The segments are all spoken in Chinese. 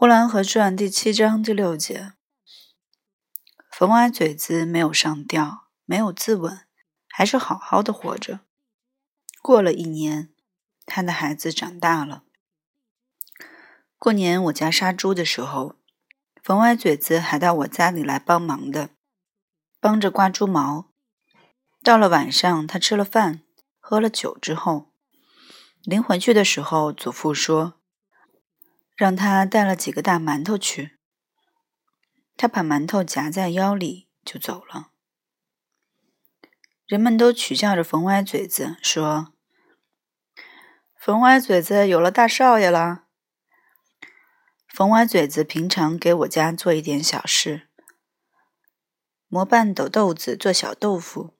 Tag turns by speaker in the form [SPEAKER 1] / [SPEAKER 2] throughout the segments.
[SPEAKER 1] 呼兰河传第七章第六节：冯歪嘴子没有上吊，没有自刎，还是好好的活着。过了一年，他的孩子长大了。过年我家杀猪的时候，冯歪嘴子还到我家里来帮忙的，帮着刮猪毛。到了晚上，他吃了饭，喝了酒之后，临回去的时候，祖父说。让他带了几个大馒头去，他把馒头夹在腰里就走了。人们都取笑着冯歪嘴子，说：“冯歪嘴子有了大少爷了。”冯歪嘴子平常给我家做一点小事，磨半斗豆子做小豆腐，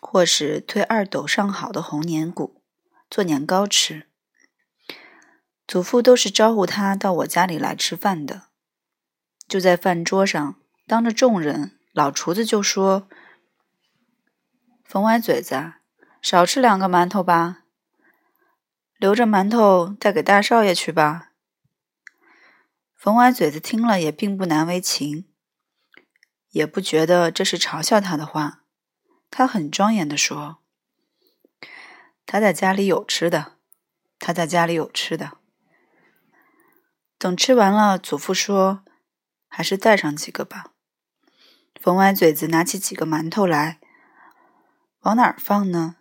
[SPEAKER 1] 或是推二斗上好的红年谷做年糕吃。祖父都是招呼他到我家里来吃饭的。就在饭桌上，当着众人，老厨子就说：“冯歪嘴子，少吃两个馒头吧，留着馒头带给大少爷去吧。”冯歪嘴子听了也并不难为情，也不觉得这是嘲笑他的话，他很庄严的说：“他在家里有吃的，他在家里有吃的。”等吃完了，祖父说：“还是带上几个吧。”冯歪嘴子拿起几个馒头来，往哪儿放呢？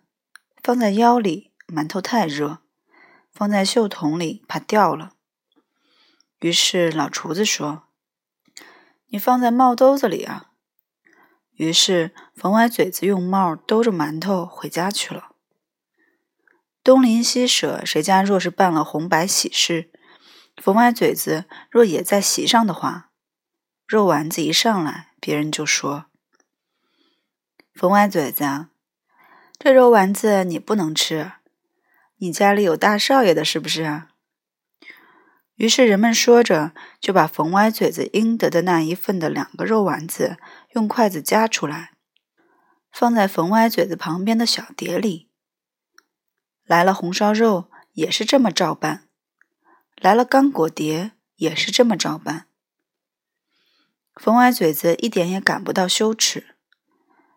[SPEAKER 1] 放在腰里，馒头太热；放在袖筒里，怕掉了。于是老厨子说：“你放在帽兜子里啊。”于是冯歪嘴子用帽兜着馒头回家去了。东邻西舍，谁家若是办了红白喜事，冯歪嘴子若也在席上的话，肉丸子一上来，别人就说：“冯歪嘴子，这肉丸子你不能吃，你家里有大少爷的，是不是？”于是人们说着，就把冯歪嘴子应得的那一份的两个肉丸子用筷子夹出来，放在冯歪嘴子旁边的小碟里。来了红烧肉，也是这么照办。来了干果碟，也是这么照办。冯歪嘴子一点也感不到羞耻。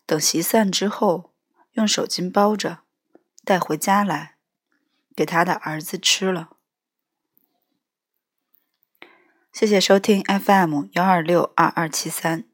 [SPEAKER 1] 等席散之后，用手巾包着，带回家来，给他的儿子吃了。谢谢收听 FM 幺二六二二七三。